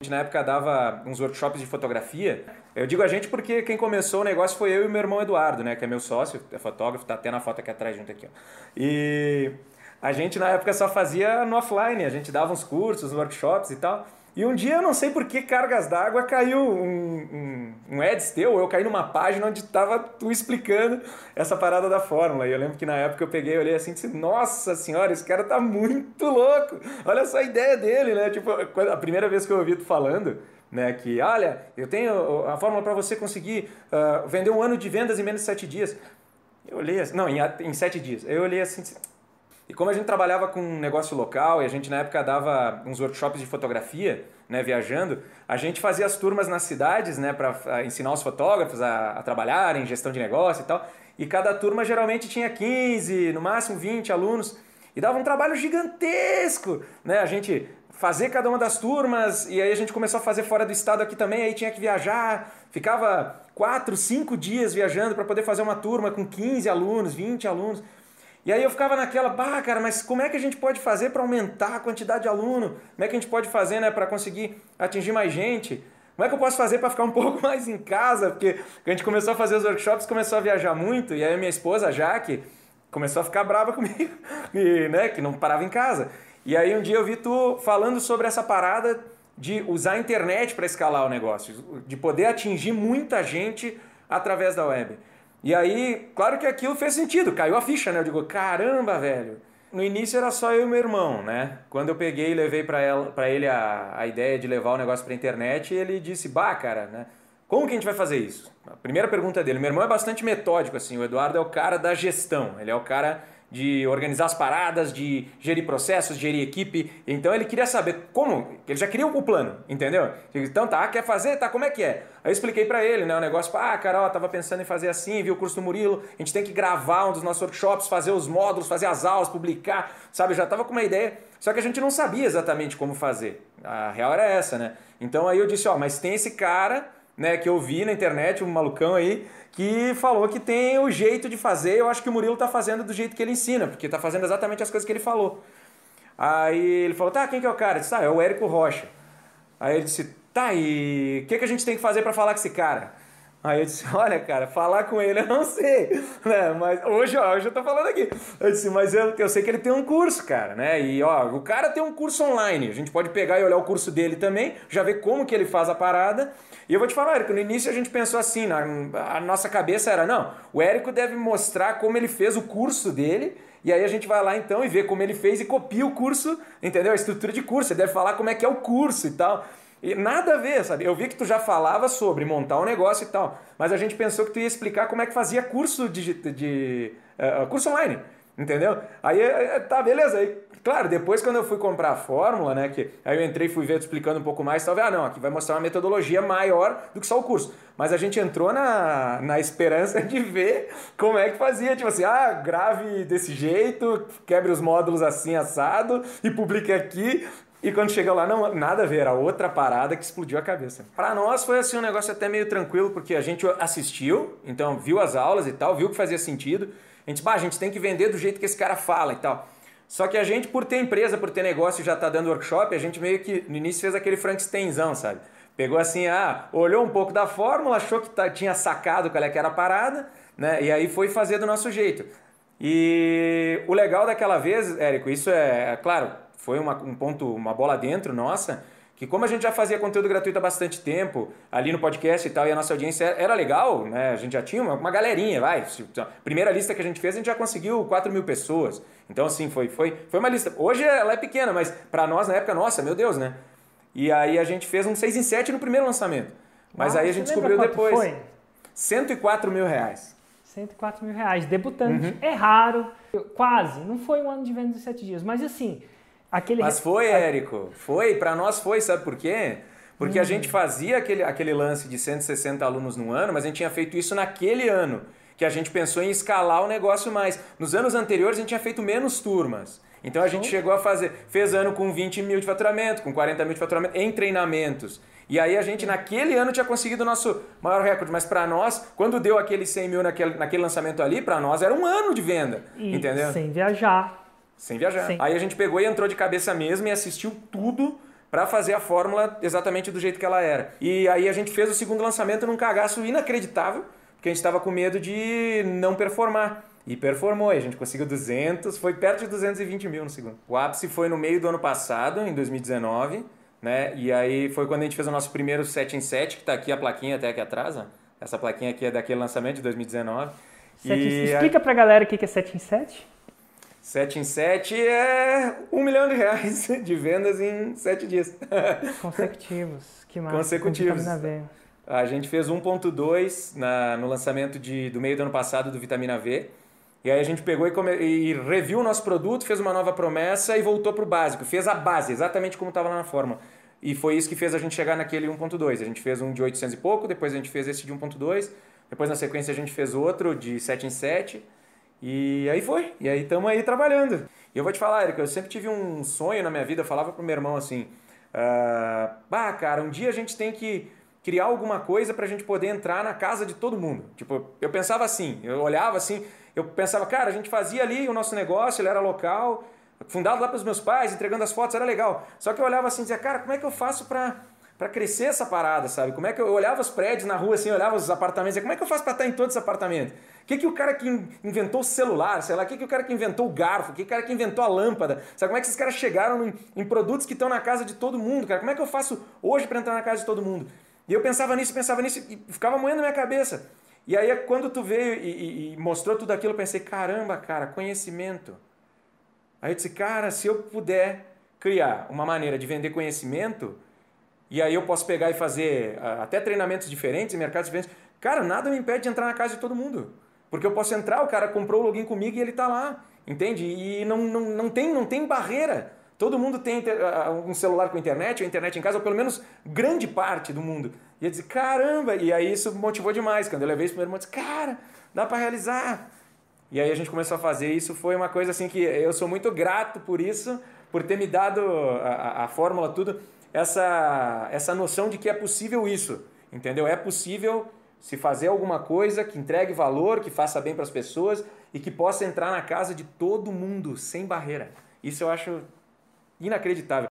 gente na época dava uns workshops de fotografia. Eu digo a gente porque quem começou o negócio foi eu e meu irmão Eduardo, né? Que é meu sócio, é fotógrafo, tá até na foto aqui atrás junto aqui, ó. E a gente na época só fazia no offline, a gente dava uns cursos, workshops e tal. E um dia, eu não sei por que cargas d'água, caiu um, um, um ads teu, eu caí numa página onde tava tu explicando essa parada da fórmula. E eu lembro que na época eu peguei, olhei assim e disse, nossa senhora, esse cara tá muito louco. Olha só a ideia dele, né? Tipo, a primeira vez que eu ouvi tu falando, né, que olha, eu tenho a fórmula para você conseguir uh, vender um ano de vendas em menos de sete dias. Eu olhei assim, não, em, em sete dias. Eu olhei assim, e como a gente trabalhava com um negócio local e a gente na época dava uns workshops de fotografia, né, viajando, a gente fazia as turmas nas cidades, né, para ensinar os fotógrafos a, a trabalharem, gestão de negócio e tal. E cada turma geralmente tinha 15, no máximo 20 alunos. E dava um trabalho gigantesco, né? A gente fazer cada uma das turmas e aí a gente começou a fazer fora do estado aqui também, aí tinha que viajar, ficava quatro, cinco dias viajando para poder fazer uma turma com 15 alunos, 20 alunos. E aí eu ficava naquela, bah, cara, mas como é que a gente pode fazer para aumentar a quantidade de aluno? Como é que a gente pode fazer, né, para conseguir atingir mais gente? Como é que eu posso fazer para ficar um pouco mais em casa? Porque a gente começou a fazer os workshops, começou a viajar muito, e aí minha esposa, a Jaque, começou a ficar brava comigo, e, né, que não parava em casa. E aí um dia eu vi tu falando sobre essa parada de usar a internet para escalar o negócio, de poder atingir muita gente através da web. E aí, claro que aquilo fez sentido, caiu a ficha, né? Eu digo, caramba, velho. No início era só eu e meu irmão, né? Quando eu peguei e levei para ele a, a ideia de levar o negócio para internet, ele disse, bah, cara, né? Como que a gente vai fazer isso? A primeira pergunta dele. Meu irmão é bastante metódico, assim. O Eduardo é o cara da gestão. Ele é o cara de organizar as paradas, de gerir processos, gerir equipe. Então ele queria saber como, ele já queria o plano, entendeu? Então tá, quer fazer? Tá, como é que é? Aí eu expliquei para ele, né, o negócio, ah, Carol, tava pensando em fazer assim, viu o curso do Murilo, a gente tem que gravar um dos nossos workshops, fazer os módulos, fazer as aulas, publicar, sabe? Eu já tava com uma ideia, só que a gente não sabia exatamente como fazer. A real era essa, né? Então aí eu disse, ó, mas tem esse cara, né, que eu vi na internet, um malucão aí, que falou que tem o jeito de fazer. Eu acho que o Murilo está fazendo do jeito que ele ensina, porque está fazendo exatamente as coisas que ele falou. Aí ele falou: tá, quem que é o cara? Eu disse: ah, é o Érico Rocha. Aí ele disse: tá, e o que, que a gente tem que fazer para falar com esse cara? Aí eu disse, olha, cara, falar com ele eu não sei, né? Mas hoje, ó, hoje eu tô falando aqui. Eu disse, mas eu, eu sei que ele tem um curso, cara, né? E ó, o cara tem um curso online. A gente pode pegar e olhar o curso dele também, já ver como que ele faz a parada. E eu vou te falar, Érico, no início a gente pensou assim, na, a nossa cabeça era, não, o Érico deve mostrar como ele fez o curso dele, e aí a gente vai lá então e vê como ele fez e copia o curso, entendeu? A estrutura de curso, ele deve falar como é que é o curso e tal. E nada a ver, sabe? Eu vi que tu já falava sobre montar um negócio e tal, mas a gente pensou que tu ia explicar como é que fazia curso de, de uh, curso online, entendeu? Aí eh, eh, tá, beleza. Aí, claro, depois quando eu fui comprar a fórmula, né, que aí eu entrei e fui ver explicando um pouco mais, talvez, ah, não, aqui vai mostrar uma metodologia maior do que só o curso. Mas a gente entrou na, na esperança de ver como é que fazia, tipo assim, ah, grave desse jeito, quebre os módulos assim assado e publique aqui, e quando chega lá, não, nada a ver, era outra parada que explodiu a cabeça. Para nós foi assim um negócio até meio tranquilo, porque a gente assistiu, então viu as aulas e tal, viu que fazia sentido. A gente, bah, a gente tem que vender do jeito que esse cara fala e tal. Só que a gente, por ter empresa, por ter negócio já tá dando workshop, a gente meio que no início fez aquele Frankensteinzão, sabe? Pegou assim, ah, olhou um pouco da fórmula, achou que tá, tinha sacado qual é que era a parada, né? E aí foi fazer do nosso jeito. E o legal daquela vez, Érico, isso é, é claro, foi uma, um ponto, uma bola dentro nossa, que como a gente já fazia conteúdo gratuito há bastante tempo, ali no podcast e tal, e a nossa audiência era legal, né? A gente já tinha uma, uma galerinha, vai. Primeira lista que a gente fez, a gente já conseguiu 4 mil pessoas. Então, assim, foi, foi, foi uma lista. Hoje ela é pequena, mas para nós, na época, nossa, meu Deus, né? E aí a gente fez um 6 em 7 no primeiro lançamento. Mas ah, aí a gente descobriu depois. Foi? 104 mil reais. 104 mil reais. Debutante. Uhum. É raro. Quase. Não foi um ano de venda de 7 dias. Mas assim, Aquele... Mas foi, Érico. Foi. Para nós foi, sabe por quê? Porque hum. a gente fazia aquele, aquele lance de 160 alunos no ano, mas a gente tinha feito isso naquele ano, que a gente pensou em escalar o negócio mais. Nos anos anteriores a gente tinha feito menos turmas. Então a gente chegou a fazer, fez ano com 20 mil de faturamento, com 40 mil de faturamento em treinamentos. E aí a gente naquele ano tinha conseguido o nosso maior recorde, mas para nós, quando deu aquele 100 mil naquele, naquele lançamento ali, para nós era um ano de venda, e entendeu? Sem viajar. Sem viajar. Sim. Aí a gente pegou e entrou de cabeça mesmo e assistiu tudo para fazer a fórmula exatamente do jeito que ela era. E aí a gente fez o segundo lançamento num cagaço inacreditável, porque a gente estava com medo de não performar. E performou, a gente conseguiu 200, foi perto de 220 mil no segundo. O ápice foi no meio do ano passado, em 2019, né? E aí foi quando a gente fez o nosso primeiro 7 em 7, que está aqui a plaquinha até aqui atrás, ó. Essa plaquinha aqui é daquele lançamento de 2019. 7 e... Explica pra galera o que é 7 em 7. 7 em 7 é um milhão de reais de vendas em 7 dias. Consecutivos, que massa. Consecutivos. A gente fez 1.2 no lançamento de, do meio do ano passado do Vitamina V. E aí a gente pegou e, come, e reviu o nosso produto, fez uma nova promessa e voltou para o básico. Fez a base, exatamente como estava lá na forma. E foi isso que fez a gente chegar naquele 1.2. A gente fez um de 800 e pouco, depois a gente fez esse de 1.2, depois na sequência a gente fez outro de 7 em 7 e aí foi. E aí estamos aí trabalhando. E eu vou te falar, Erika, eu sempre tive um sonho na minha vida, eu falava pro meu irmão assim, ah, cara, um dia a gente tem que criar alguma coisa para a gente poder entrar na casa de todo mundo. Tipo, eu pensava assim, eu olhava assim, eu pensava, cara, a gente fazia ali o nosso negócio, ele era local, fundado lá pelos meus pais, entregando as fotos, era legal. Só que eu olhava assim e dizia, cara, como é que eu faço para para crescer essa parada, sabe? Como é que eu, olhava os prédios na rua assim, olhava os apartamentos, e como é que eu faço para estar em todos os apartamentos? O que, que o cara que inventou o celular, sei lá, o que, que o cara que inventou o garfo, o que, que o cara que inventou a lâmpada, sabe? Como é que esses caras chegaram em, em produtos que estão na casa de todo mundo, cara? Como é que eu faço hoje para entrar na casa de todo mundo? E eu pensava nisso, pensava nisso e ficava moendo minha cabeça. E aí quando tu veio e, e, e mostrou tudo aquilo, eu pensei, caramba, cara, conhecimento. Aí eu disse, cara, se eu puder criar uma maneira de vender conhecimento, e aí eu posso pegar e fazer ah, até treinamentos diferentes, mercados diferentes. Cara, nada me impede de entrar na casa de todo mundo. Porque eu posso entrar, o cara comprou o login comigo e ele está lá. Entende? E não, não, não, tem, não tem barreira. Todo mundo tem ah, um celular com internet, ou internet em casa, ou pelo menos grande parte do mundo. E eu disse, caramba! E aí isso motivou demais. Quando eu levei irmão, eu disse, cara, dá para realizar. E aí a gente começou a fazer isso. Foi uma coisa assim que eu sou muito grato por isso, por ter me dado a, a, a fórmula, tudo essa, essa noção de que é possível isso, entendeu? É possível se fazer alguma coisa que entregue valor, que faça bem para as pessoas e que possa entrar na casa de todo mundo sem barreira. Isso eu acho inacreditável.